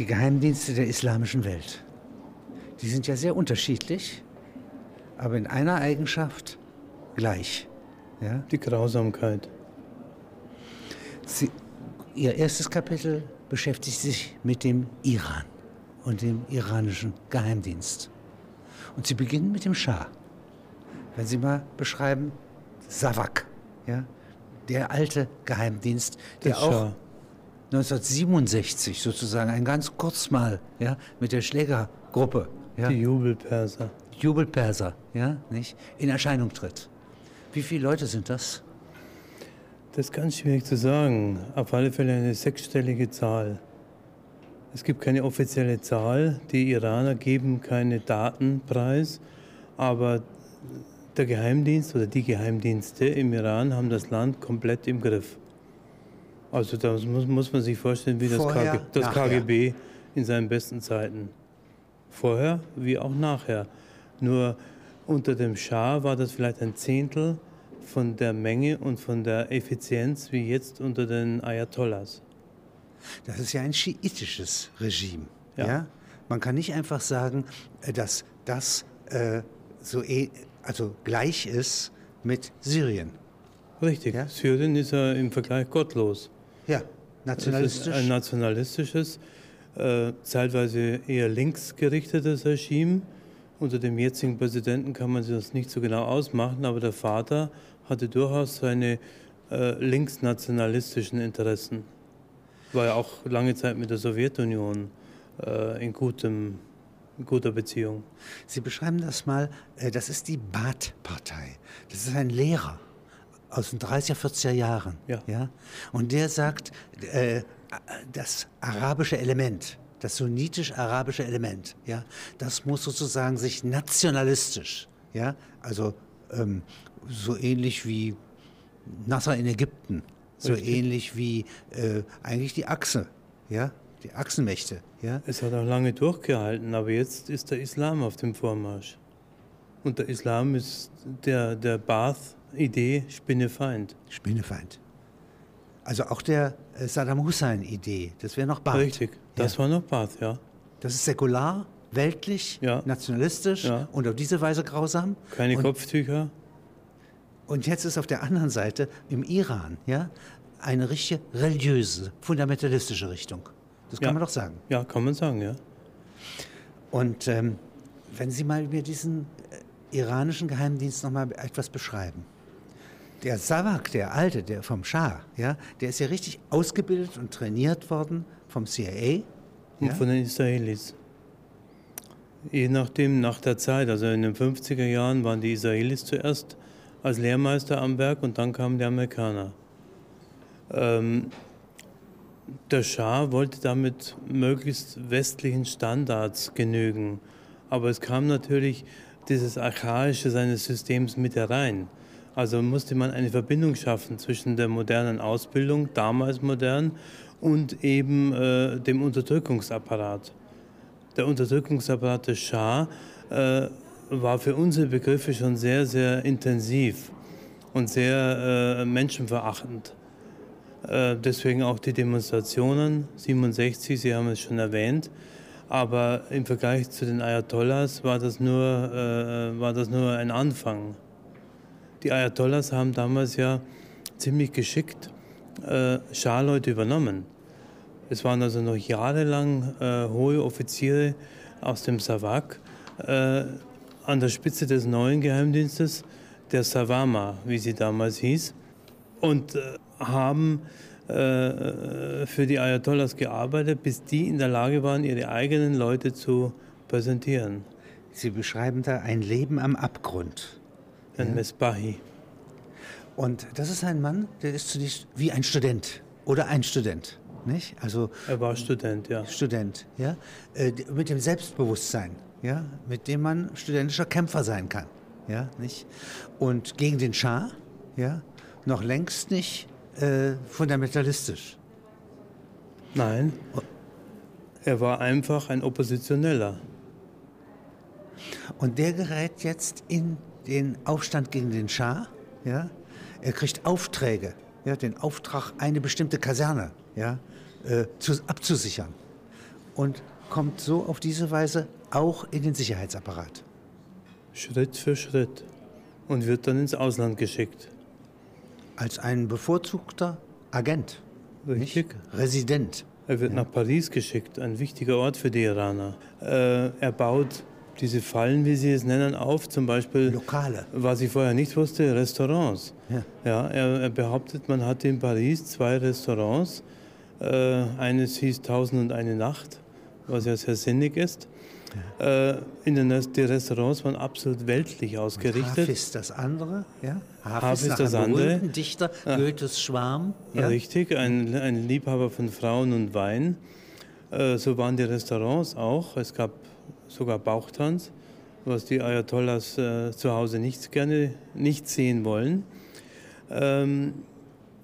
die Geheimdienste der islamischen Welt. Die sind ja sehr unterschiedlich, aber in einer Eigenschaft gleich. Ja? Die Grausamkeit. Sie, ihr erstes Kapitel beschäftigt sich mit dem Iran und dem iranischen Geheimdienst. Und Sie beginnen mit dem Schah. Wenn Sie mal beschreiben, Savak, ja, der alte Geheimdienst, der Das auch Schah. 1967 sozusagen ein ganz kurz mal ja, mit der Schlägergruppe, ja, Die Jubelperser. Jubelperser, ja, nicht, in Erscheinung tritt. Wie viele Leute sind das? Das ist ganz schwierig zu sagen. Auf alle Fälle eine sechsstellige Zahl. Es gibt keine offizielle Zahl. Die Iraner geben keine Daten preis. Aber der Geheimdienst oder die Geheimdienste im Iran haben das Land komplett im Griff. Also das muss, muss man sich vorstellen wie das, Vorher, KG, das. KGB in seinen besten Zeiten. Vorher wie auch nachher. Nur unter dem Schah war das vielleicht ein Zehntel von der Menge und von der Effizienz wie jetzt unter den Ayatollahs. Das ist ja ein schiitisches Regime. Ja. Ja. Man kann nicht einfach sagen, äh, dass das äh, so eh, also gleich ist mit Syrien. Richtig, Ja? Syrien ist ja im Vergleich gottlos. Ja, Es ist nationalistisch. ein nationalistisches, äh, zeitweise eher linksgerichtetes Regime. Unter dem jetzigen Präsidenten kann man sich das nicht so genau ausmachen, aber der Vater hatte durchaus seine äh, linksnationalistischen Interessen. War ja auch lange Zeit mit der Sowjetunion äh, in, gutem, guter Beziehung. Sie beschreiben das mal, äh, das ist die Baath-Partei. Das ist ein Lehrer aus den 30er, 40er Jahren. Ja. Und der sagt, äh, das arabische Element, das sunnitisch-arabische Element, ja, das muss sozusagen sich nationalistisch, ja, also ähm, so ähnlich wie Nasser in Ägypten, so Richtig. ähnlich wie äh, eigentlich die Achse, ja, die Achsenmächte, ja. Es hat auch lange durchgehalten, aber jetzt ist der Islam auf dem Vormarsch. Und der Islam ist der, der Baath-Idee Spinnefeind. Spinnefeind. Also auch der äh, Saddam Hussein-Idee, das wäre noch Baath. Richtig, das ja. war noch Baath, ja. Das ist säkular, weltlich, Ja. nationalistisch Ja. und auf diese Weise grausam. Keine und, Kopftücher. und jetzt ist auf der anderen Seite im Iran ja, eine richtige religiöse, fundamentalistische Richtung. Das kann man doch sagen. Ja, kann man sagen, ja. Und ähm, wenn Sie mal mir diesen äh, iranischen Geheimdienst noch mal etwas beschreiben. Der Savak, der Alte, der vom Schah, ja, der ist ja richtig ausgebildet und trainiert worden vom CIA. Und Ja? von den Israelis. Je nachdem, nach der Zeit, also in den 50er Jahren waren die Israelis zuerst als Lehrmeister am Werk und dann kamen die Amerikaner. Ähm, der Schah wollte damit möglichst westlichen Standards genügen. Aber es kam natürlich dieses Archaische seines Systems mit herein. Also musste man eine Verbindung schaffen zwischen der modernen Ausbildung, damals modern, und eben äh, dem Unterdrückungsapparat. Der Unterdrückungsapparat des Schah äh, war für unsere Begriffe schon sehr, sehr intensiv und sehr äh, menschenverachtend. Äh, deswegen auch die Demonstrationen 67, Sie haben es schon erwähnt. Aber im Vergleich zu den Ayatollahs war das nur, äh, war das nur ein Anfang. Die Ayatollahs haben damals ja ziemlich geschickt äh, übernommen. Es waren also noch jahrelang äh, hohe Offiziere aus dem Savak äh, an der Spitze des neuen Geheimdienstes, der Savama, wie sie damals hieß, und äh, haben äh, für die Ayatollahs gearbeitet, bis die in der Lage waren, ihre eigenen Leute zu präsentieren. Sie beschreiben da ein Leben am Abgrund. Ein Mesbahi. Und das ist ein Mann, der ist zunächst wie ein Student oder ein Student, nicht? Also Er war Student, ja. Student, ja, äh, mit dem Selbstbewusstsein, ja, mit dem man studentischer Kämpfer sein kann, ja, nicht? Und gegen den Schah, ja, noch längst nicht äh, fundamentalistisch. Nein, er war einfach ein Oppositioneller. Und der gerät jetzt in den Aufstand gegen den Schah, ja. Er kriegt Aufträge, ja, den Auftrag, eine bestimmte Kaserne, ja, äh, zu, abzusichern. und kommt so auf diese Weise auch in den Sicherheitsapparat. Schritt für Schritt. Und wird dann ins Ausland geschickt. Als ein bevorzugter Agent. Richtig. Nicht? Resident. Er wird Ja. nach Paris geschickt, ein wichtiger Ort für die Iraner. Äh, er baut diese Fallen, wie sie es nennen, auf, zum Beispiel, Lokale. was ich vorher nicht wusste, Restaurants. Ja. Ja, er, er behauptet, man hatte in Paris zwei Restaurants. Äh, eines hieß Tausend und eine Nacht, was ja sehr sinnig ist. Äh, in den die Restaurants waren absolut weltlich ausgerichtet. Hafiz das andere. Ja? Hafiz nach das andere. Dichter, Goethes Schwarm. Ja? Richtig, ein, ein Liebhaber von Frauen und Wein. Äh, so waren die Restaurants auch. Es gab sogar Bauchtanz, was die Ayatollahs äh, zu Hause nicht gerne nicht sehen wollen. Ähm,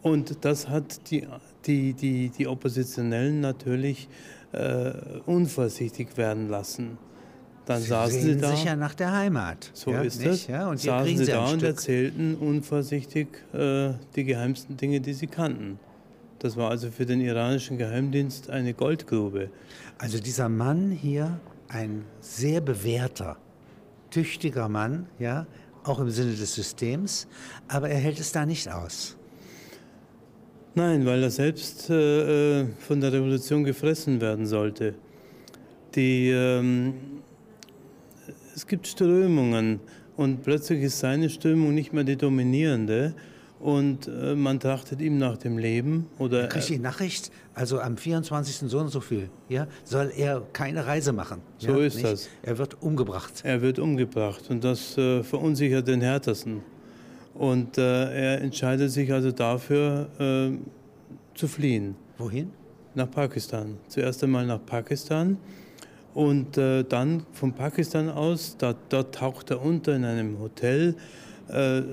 und das hat die, die, die, die Oppositionellen natürlich äh, unvorsichtig werden lassen. Dann Sie saßen sie da. sich ja nach der Heimat. So ja, ist das. Ja, und Saßen sie da und erzählten unvorsichtig äh, die geheimsten Dinge, die sie kannten. Das war also für den iranischen Geheimdienst eine Goldgrube. Also dieser Mann hier, ein sehr bewährter, tüchtiger Mann, ja, auch im Sinne des Systems, aber er hält es da nicht aus. Nein, weil er selbst äh, äh, von der Revolution gefressen werden sollte. Die, ähm, es gibt Strömungen und plötzlich ist seine Strömung nicht mehr die dominierende und äh, man trachtet ihm nach dem Leben oder Er kriegt die Nachricht, also am 24. so und so viel, ja, soll er keine Reise machen. So ja, ist das. Er wird umgebracht. Er wird umgebracht und das äh, verunsichert den Härtesten. Und äh, er entscheidet sich also dafür, äh, zu fliehen Wohin? nach Pakistan. Zuerst einmal nach Pakistan und äh, dann von Pakistan aus, da, dort taucht er unter in einem Hotel,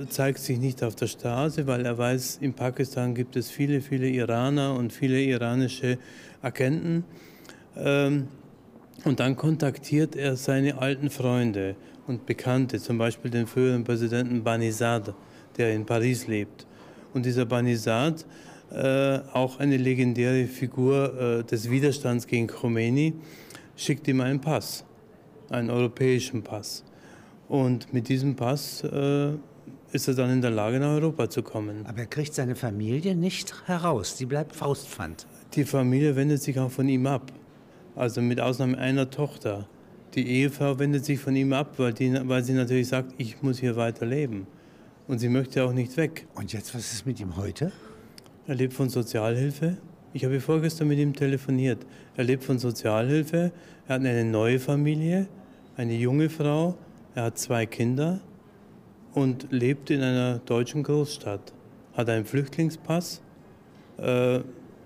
zeigt sich nicht auf der Straße, weil er weiß, in Pakistan gibt es viele, viele Iraner und viele iranische Agenten. Ähm, und dann kontaktiert er seine alten Freunde und Bekannte, zum Beispiel den früheren Präsidenten Banizad, der in Paris lebt. Und dieser Banizad, äh, auch eine legendäre Figur äh, des Widerstands gegen Khomeini, schickt ihm einen Pass, einen europäischen Pass. Und mit diesem Pass äh, ist er dann in der Lage, nach Europa zu kommen. Aber er kriegt seine Familie nicht heraus. Die bleibt Faustpfand. Die Familie wendet sich auch von ihm ab. Also mit Ausnahme einer Tochter. Die Ehefrau wendet sich von ihm ab, weil, die, weil sie natürlich sagt, ich muss hier weiter leben. Und sie möchte auch nicht weg. Und jetzt, was ist mit ihm heute? Er lebt von Sozialhilfe. Ich habe vorgestern mit ihm telefoniert. Er lebt von Sozialhilfe. Er hat eine neue Familie, eine junge Frau. Er hat zwei Kinder und lebt in einer deutschen Großstadt. Hat einen Flüchtlingspass. Äh,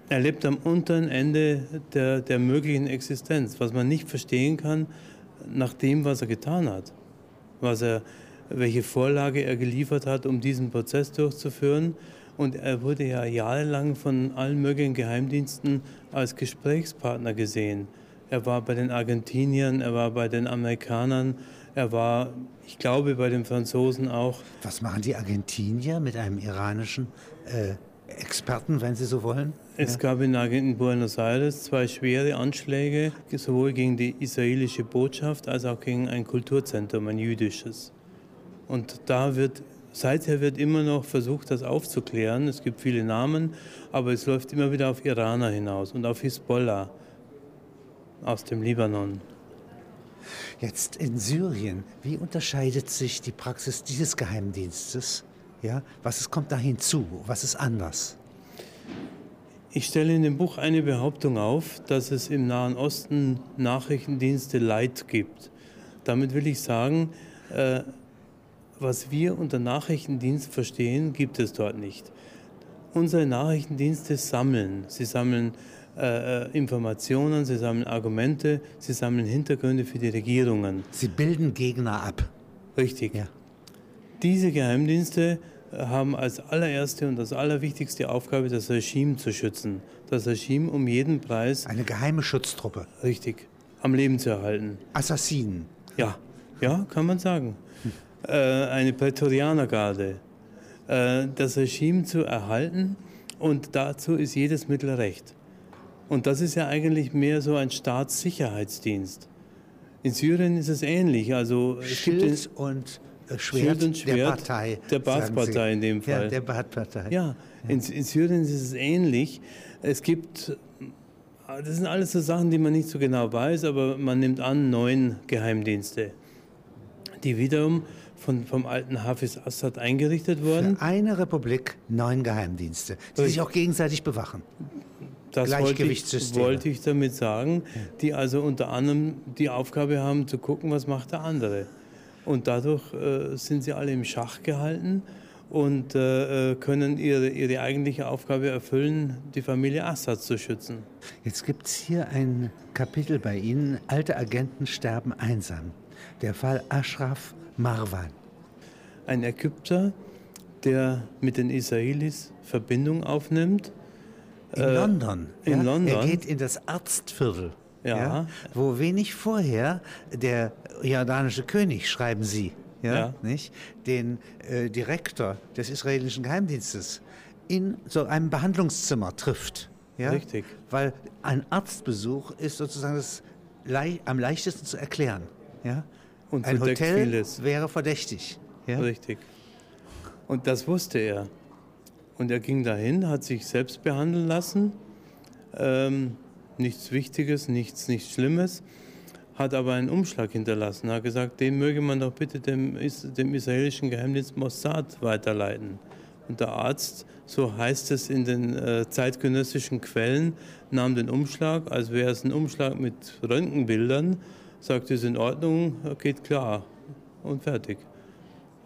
er lebt am unteren Ende der, der möglichen Existenz, was man nicht verstehen kann nach dem, was er getan hat. Was er, welche Vorlage er geliefert hat, um diesen Prozess durchzuführen. Und er wurde ja jahrelang von allen möglichen Geheimdiensten als Gesprächspartner gesehen. Er war bei den Argentiniern, er war bei den Amerikanern, er war, ich glaube, bei den Franzosen auch. Was machen die Argentinier mit einem iranischen äh, Experten, wenn sie so wollen? Es gab in, Argen- in Buenos Aires zwei schwere Anschläge, sowohl gegen die israelische Botschaft als auch gegen ein Kulturzentrum, ein jüdisches. Und da wird, seither wird immer noch versucht, das aufzuklären. Es gibt viele Namen, aber es läuft immer wieder auf Iraner hinaus und auf Hisbollah aus dem Libanon. Jetzt in Syrien, wie unterscheidet sich die Praxis dieses Geheimdienstes? Ja, was ist, kommt da hinzu? Was ist anders? Ich stelle in dem Buch eine Behauptung auf, dass es im Nahen Osten Nachrichtendienste Light gibt. Damit will ich sagen, äh, was wir unter Nachrichtendienst verstehen, gibt es dort nicht. Unsere Nachrichtendienste sammeln. Sie sammeln äh, äh, Informationen, sie sammeln Argumente, sie sammeln Hintergründe für die Regierungen. Sie bilden Gegner ab. Richtig. Ja. Diese Geheimdienste äh, haben als allererste und als allerwichtigste Aufgabe, das Regime zu schützen. Das Regime um jeden Preis, Eine geheime Schutztruppe. richtig, am Leben zu erhalten. Assassinen. Ja, ja, kann man sagen. Äh, eine Prätorianergarde. Äh, das Regime zu erhalten und dazu ist jedes Mittel recht. Und das ist ja eigentlich mehr so ein Staatssicherheitsdienst. In Syrien ist es ähnlich. Also es Schild und äh, Schwert, Schild und Schwert der Partei. der Baath-Partei in dem Fall. Ja, der Baath-Partei. Ja, in, in Syrien ist es ähnlich. Es gibt, das sind alles so Sachen, die man nicht so genau weiß, aber man nimmt an, neun Geheimdienste, die wiederum von, vom alten Hafiz Assad eingerichtet wurden. Für eine Republik neun Geheimdienste, die sich auch gegenseitig bewachen. Das wollte ich, Gleichgewichtssysteme. wollte ich damit sagen, die also unter anderem die Aufgabe haben zu gucken, was macht der andere. Und dadurch äh, sind sie alle im Schach gehalten und äh, äh, können ihre, ihre eigentliche Aufgabe erfüllen, die Familie Assad zu schützen. Jetzt gibt es hier ein Kapitel bei Ihnen, alte Agenten sterben einsam. Der Fall Ashraf Marwan. Ein Ägypter, der mit den Israelis Verbindung aufnimmt. In Äh, London. in ja? London. Er geht in das Arztviertel. Ja. wo wenig vorher der jordanische König, schreiben Sie, ja, Ja. Nicht, den äh, Direktor des israelischen Geheimdienstes in so einem Behandlungszimmer trifft. Ja? Richtig. Weil ein Arztbesuch ist sozusagen das lei am leichtesten zu erklären. Ja? Und ein Hotel vieles. wäre verdächtig. Ja? Richtig. Und das wusste er. Und er ging dahin, hat sich selbst behandeln lassen. Ähm, nichts Wichtiges, nichts, nichts Schlimmes. Hat aber einen Umschlag hinterlassen. Hat gesagt, den möge man doch bitte dem, dem israelischen Geheimdienst Mossad weiterleiten. Und der Arzt, so heißt es in den äh, zeitgenössischen Quellen, nahm den Umschlag, als wäre es ein Umschlag mit Röntgenbildern, sagte, ist in Ordnung, geht klar und fertig.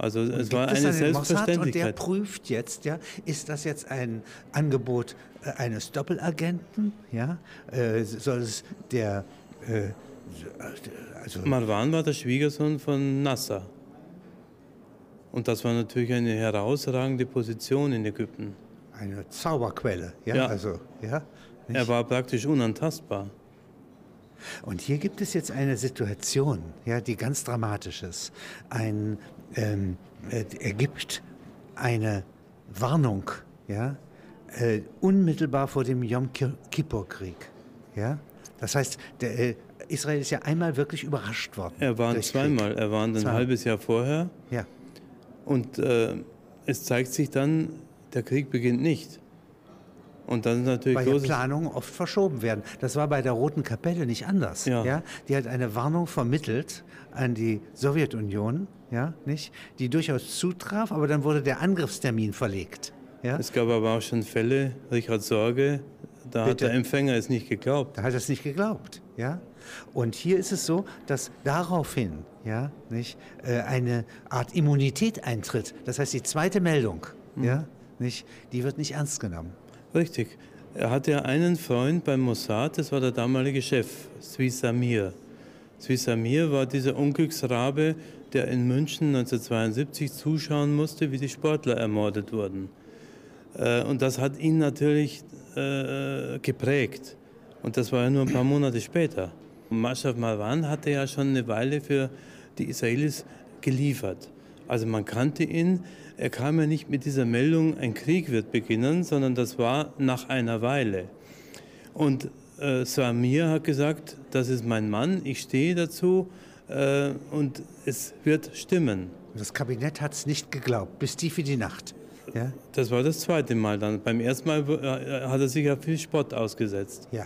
Also es Gibt war eine Mossad und der Selbstverständlichkeit. prüft jetzt, ja, ist das jetzt ein Angebot äh, eines Doppelagenten? Ja? Äh, soll es der, äh, also Marwan war der Schwiegersohn von Nasser. Und das war natürlich eine herausragende Position in Ägypten. eine Zauberquelle, ja, Ja. also, ja. nicht? Er war praktisch unantastbar. Und hier gibt es jetzt eine Situation, ja, die ganz dramatisch ist. Ein, ähm, äh, er gibt eine Warnung, ja, äh, unmittelbar vor dem Yom Ki- Kippur-Krieg, ja. Das heißt, der, äh, Israel ist ja einmal wirklich überrascht worden. Er war durch zweimal. Er war ein Zweimal. halbes Jahr vorher. Ja. Und äh, es zeigt sich dann, der Krieg beginnt nicht. Und dann natürlich Weil ja Planungen oft verschoben werden. Das war bei der Roten Kapelle nicht anders. Ja. Die hat eine Warnung vermittelt an die Sowjetunion, ja, nicht? die durchaus zutraf, aber dann wurde der Angriffstermin verlegt. Ja? Es gab aber auch schon Fälle, Richard Sorge, da Bitte? hat der Empfänger es nicht geglaubt. Da hat er es nicht geglaubt. Ja? Und hier ist es so, dass daraufhin ja, nicht, äh, eine Art Immunität eintritt. Das heißt, die zweite Meldung, Mhm. ja, nicht, die wird nicht ernst genommen. Richtig. Er hatte einen Freund beim Mossad, das war der damalige Chef, Swisamir. Swisamir war dieser Unglücksrabe, der in München 1972 zuschauen musste, wie die Sportler ermordet wurden. Äh, Und das hat ihn natürlich äh, geprägt. Und das war ja nur ein paar Monate später. Mashraf Marwan hatte ja schon eine Weile für die Israelis geliefert. Also man kannte ihn. Er kam ja nicht mit dieser Meldung, ein Krieg wird beginnen, sondern das war nach einer Weile. Und äh, Samir hat gesagt, das ist mein Mann, ich stehe dazu äh, und es wird stimmen. Das Kabinett hat es nicht geglaubt, bis tief in die Nacht. Ja? Das war das zweite Mal dann. Beim ersten Mal äh, hat er sich ja viel Spott ausgesetzt. Ja.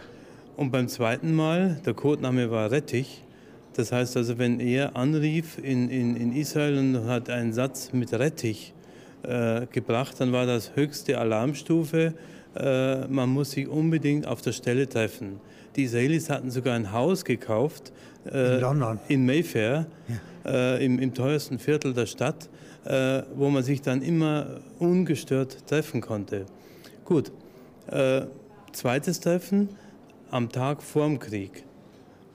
Und beim zweiten Mal, der Codename war Rettich. Das heißt also, wenn er anrief in, in, in Israel und hat einen Satz mit Rettich äh, gebracht, dann war das höchste Alarmstufe. Äh, man muss sich unbedingt auf der Stelle treffen. Die Israelis hatten sogar ein Haus gekauft äh, In London. in Mayfair, äh, im, im teuersten Viertel der Stadt, äh, wo man sich dann immer ungestört treffen konnte. Gut, äh, zweites Treffen am Tag vorm Krieg.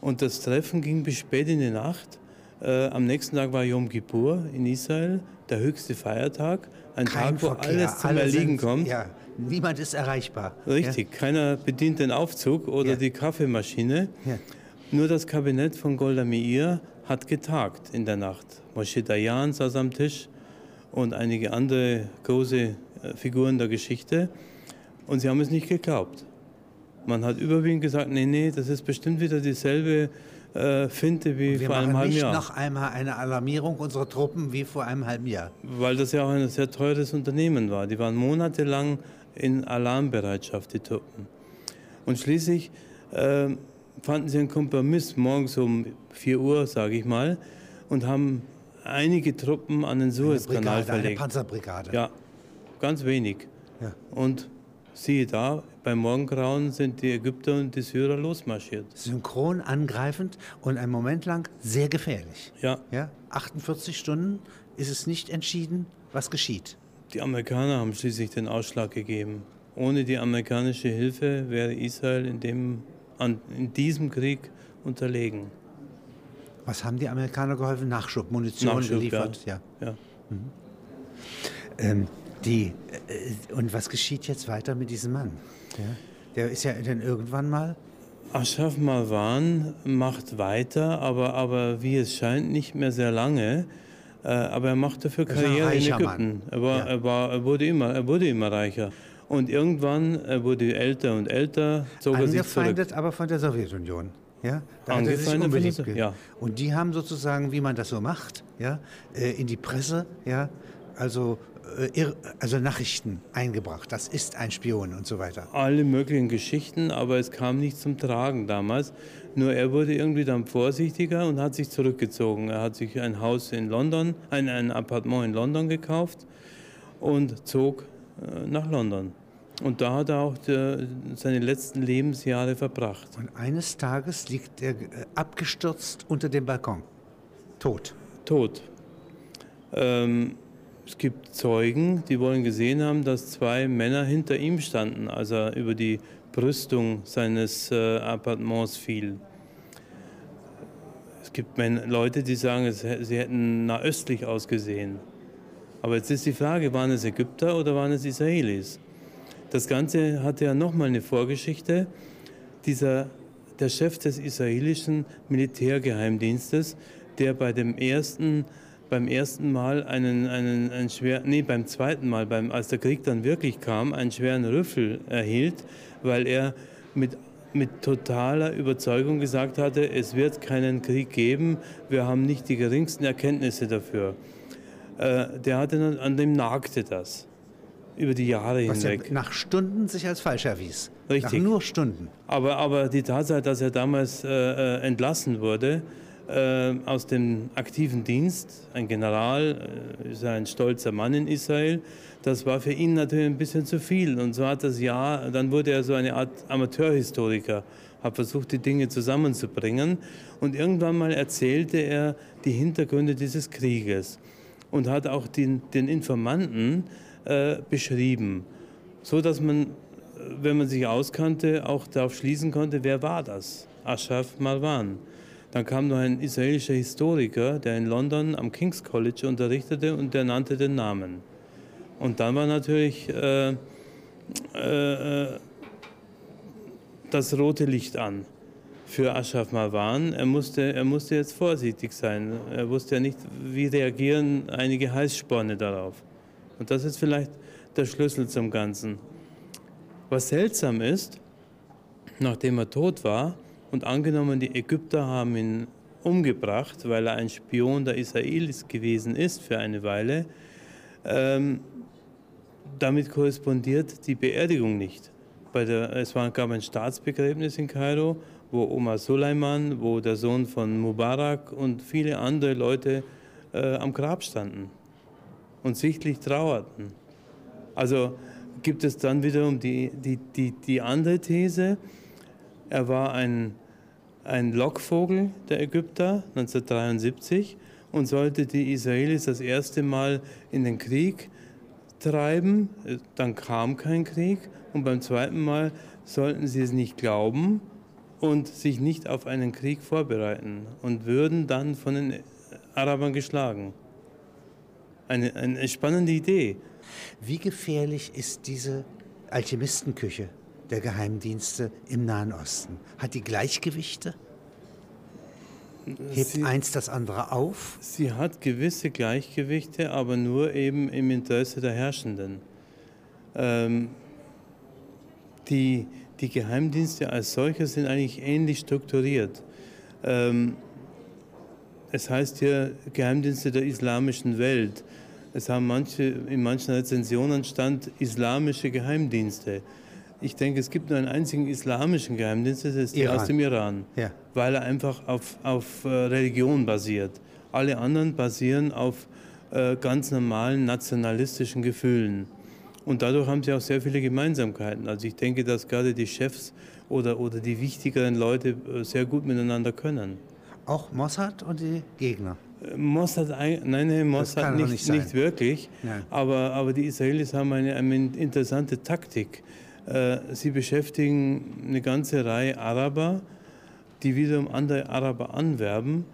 Und das Treffen ging bis spät in die Nacht. Äh, am nächsten Tag war Yom Kippur in Israel, der höchste Feiertag. Ein Kein Tag, wo Verkehr, alles zum alle Erliegen sind, kommt. Ja, niemand ist erreichbar. Richtig, keiner bedient den Aufzug oder Ja. die Kaffeemaschine. Ja. Nur das Kabinett von Golda Meir hat getagt in der Nacht. Moshe Dayan saß am Tisch und einige andere große äh, Figuren der Geschichte. Und sie haben es nicht geglaubt. Man hat überwiegend gesagt, nee, nee, das ist bestimmt wieder dieselbe äh, Finte wie Wir vor einem machen halben nicht Jahr. noch einmal eine Alarmierung unserer Truppen wie vor einem halben Jahr. Weil das ja auch ein sehr teures Unternehmen war. Die waren monatelang in Alarmbereitschaft, die Truppen. Und schließlich äh, fanden sie einen Kompromiss morgens um 4 Uhr, sage ich mal, und haben einige Truppen an den Suezkanal Brigade, eine verlegt. Panzerbrigade. Ja, ganz wenig. Ja. Und siehe da, beim Morgengrauen sind die Ägypter und die Syrer losmarschiert. Synchron angreifend und einen Moment lang sehr gefährlich. Ja, Ja? 48 Stunden ist es nicht entschieden, was geschieht. die Amerikaner haben schließlich den Ausschlag gegeben. Ohne die amerikanische Hilfe wäre Israel in, dem, an, in diesem Krieg unterlegen. Was haben die Amerikaner geholfen? Nachschub, Munition Nachschub, geliefert. Ja. Ja. Ähm, die, äh, und was geschieht jetzt weiter mit diesem Mann? Ja? Der ist ja dann irgendwann mal. Ashraf Marwan macht weiter, aber, aber wie es scheint, nicht mehr sehr lange. Äh, aber er macht dafür ist ein Karriere in Ägypten. Er, war, Ja. er, war, er, wurde immer, er wurde immer reicher. Und irgendwann er wurde älter und älter, zog er sich zurück. Angefeindet aber von der Sowjetunion. Ja? Da hat er sich Angefeindet ja. Und die haben sozusagen, wie man das so macht, ja, äh, in die Presse, ja, also, also Nachrichten eingebracht. Das ist ein Spion und so weiter. alle möglichen Geschichten, aber es kam nicht zum Tragen damals. Nur er wurde irgendwie dann vorsichtiger und hat sich zurückgezogen. Er hat sich ein Haus in London, ein, ein Appartement in London gekauft und zog äh, nach London. Und da hat er auch der, seine letzten Lebensjahre verbracht. Und eines Tages liegt er äh, abgestürzt unter dem Balkon. Tot. Tot. Ähm, es gibt Zeugen, die wollen gesehen haben, dass zwei Männer hinter ihm standen, als er über die Brüstung seines äh, Appartements fiel. Es gibt Leute, die sagen, sie hätten nahöstlich ausgesehen. Aber jetzt ist die Frage, waren es Ägypter oder waren es Israelis? Das Ganze hatte ja nochmal eine Vorgeschichte. Dieser, der Chef des israelischen Militärgeheimdienstes, der bei dem ersten, beim ersten Mal einen, einen, einen schwer, nee, beim zweiten Mal, beim, als der Krieg dann wirklich kam, einen schweren Rüffel erhielt, weil er mit, mit totaler Überzeugung gesagt hatte, es wird keinen Krieg geben, wir haben nicht die geringsten Erkenntnisse dafür. Äh, der hatte, an dem nagte das über die Jahre Was ja hinweg. nach Stunden sich als falsch erwies. Richtig. Nach nur Stunden. Aber, aber die Tatsache, dass er damals äh, äh, entlassen wurde äh, aus dem aktiven Dienst, ein General, äh, ist ein stolzer Mann in Israel, das war für ihn natürlich ein bisschen zu viel. Und so hat das Jahr, dann wurde er so eine Art Amateurhistoriker, hat versucht, die Dinge zusammenzubringen. Und irgendwann mal erzählte er die Hintergründe dieses Krieges und hat auch den, den Informanten äh, beschrieben, so dass man wenn man sich auskannte, auch darauf schließen konnte, wer war das? Ashraf Marwan. Dann kam noch ein israelischer Historiker, der in London am King's College unterrichtete und der nannte den Namen. Und dann war natürlich äh, äh, das rote Licht an für Ashraf Marwan. Er musste, er musste jetzt vorsichtig sein. Er wusste ja nicht, wie reagieren einige Heißsporne darauf. Und das ist vielleicht der Schlüssel zum Ganzen. Was seltsam ist, nachdem er tot war und angenommen, die Ägypter haben ihn umgebracht, weil er ein Spion der Israelis gewesen ist für eine Weile, ähm, damit korrespondiert die Beerdigung nicht. Der, es war, gab ein Staatsbegräbnis in Kairo, wo Omar Suleiman, wo der Sohn von Mubarak und viele andere Leute äh, am Grab standen und sichtlich trauerten. Also gibt es dann wiederum die, die, die, die andere These, er war ein, ein Lockvogel der Ägypter 1973 und sollte die Israelis das erste Mal in den Krieg treiben. Dann kam kein Krieg und beim zweiten Mal sollten sie es nicht glauben und sich nicht auf einen Krieg vorbereiten und würden dann von den Arabern geschlagen. Eine, eine spannende Idee. Wie gefährlich ist diese Alchemistenküche der Geheimdienste im Nahen Osten? Hat die Gleichgewichte? Hebt Sie- eins das andere auf? Sie hat gewisse Gleichgewichte, aber nur eben im Interesse der Herrschenden. Ähm, die, die Geheimdienste als solche sind eigentlich ähnlich strukturiert. Ähm, es heißt hier Geheimdienste der islamischen Welt. Es haben manche, in manchen Rezensionen stand islamische Geheimdienste. Ich denke, es gibt nur einen einzigen islamischen Geheimdienst, das ist der aus dem Iran, ja. weil er einfach auf, auf äh, Religion basiert. Alle anderen basieren auf äh, ganz normalen nationalistischen Gefühlen. Und dadurch haben sie auch sehr viele Gemeinsamkeiten. Also ich denke, dass gerade die Chefs oder, oder die wichtigeren Leute äh, sehr gut miteinander können. Auch Mossad und die Gegner? Äh, Mossad, nein, nein Mossad nicht, nicht, nicht, wirklich. Aber, aber die Israelis haben eine, eine interessante Taktik. Äh, sie beschäftigen eine ganze Reihe Araber, die wiederum andere Araber anwerben.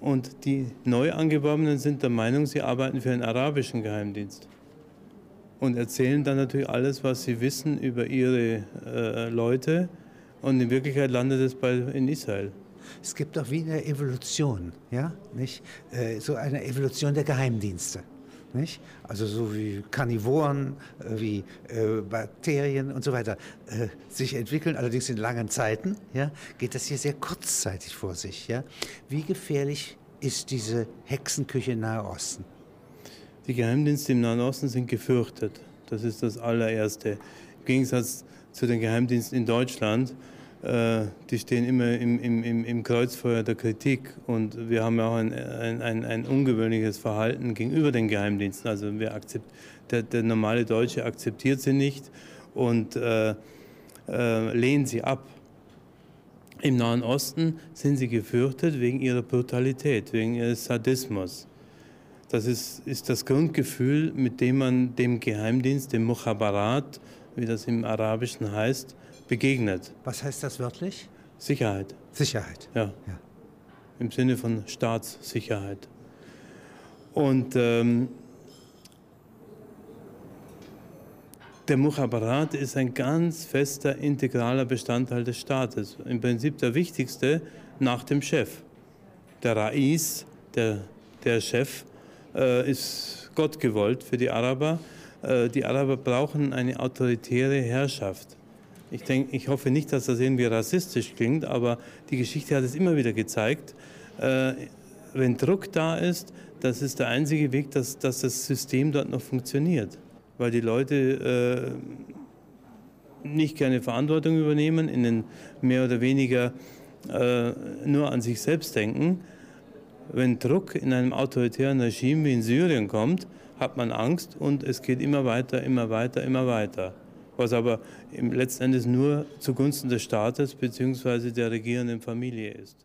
Und die Neuangeworbenen sind der Meinung, sie arbeiten für einen arabischen Geheimdienst und erzählen dann natürlich alles, was sie wissen über ihre äh, Leute. Und in Wirklichkeit landet es bei, in Israel. Es gibt auch wie eine Evolution, ja, nicht? Äh, so eine Evolution der Geheimdienste. Nicht? Also so wie Karnivoren, äh, wie äh, Bakterien und so weiter äh, sich entwickeln, allerdings in langen Zeiten, ja, geht das hier sehr kurzzeitig vor sich. Ja? Wie gefährlich ist diese Hexenküche im Nahe Osten? Die Geheimdienste im Nahen Osten sind gefürchtet. Das ist das allererste. Im Gegensatz zu den Geheimdiensten in Deutschland, die stehen immer im, im, im, Kreuzfeuer der Kritik. Und wir haben auch ein, ein, ein, ungewöhnliches Verhalten gegenüber den Geheimdiensten. Also akzept, der, der normale Deutsche akzeptiert sie nicht und äh, äh, lehnt sie ab. Im Nahen Osten sind sie gefürchtet wegen ihrer Brutalität, wegen ihres Sadismus. Das ist, ist das Grundgefühl, mit dem man dem Geheimdienst, dem Mukhabarat, wie das im Arabischen heißt, begegnet. Was heißt das wörtlich? Sicherheit. Sicherheit. Ja. ja. Im Sinne von Staatssicherheit. Und ähm, der Mukhabarat ist ein ganz fester, integraler Bestandteil des Staates. Im Prinzip der wichtigste nach dem Chef. Der Rais, der, der Chef, äh, ist Gott gewollt für die Araber. Äh, die Araber brauchen eine autoritäre Herrschaft. Ich, denk, ich hoffe nicht, dass das irgendwie rassistisch klingt, aber die Geschichte hat es immer wieder gezeigt. Äh, wenn Druck da ist, das ist der einzige Weg, dass, dass das System dort noch funktioniert. Weil die Leute äh, nicht gerne Verantwortung übernehmen, in den mehr oder weniger äh, nur an sich selbst denken wenn Druck in einem autoritären Regime wie in Syrien kommt, hat man Angst und es geht immer weiter, immer weiter, immer weiter. Was aber im letzten Endes nur zugunsten des Staates bzw. der regierenden Familie ist.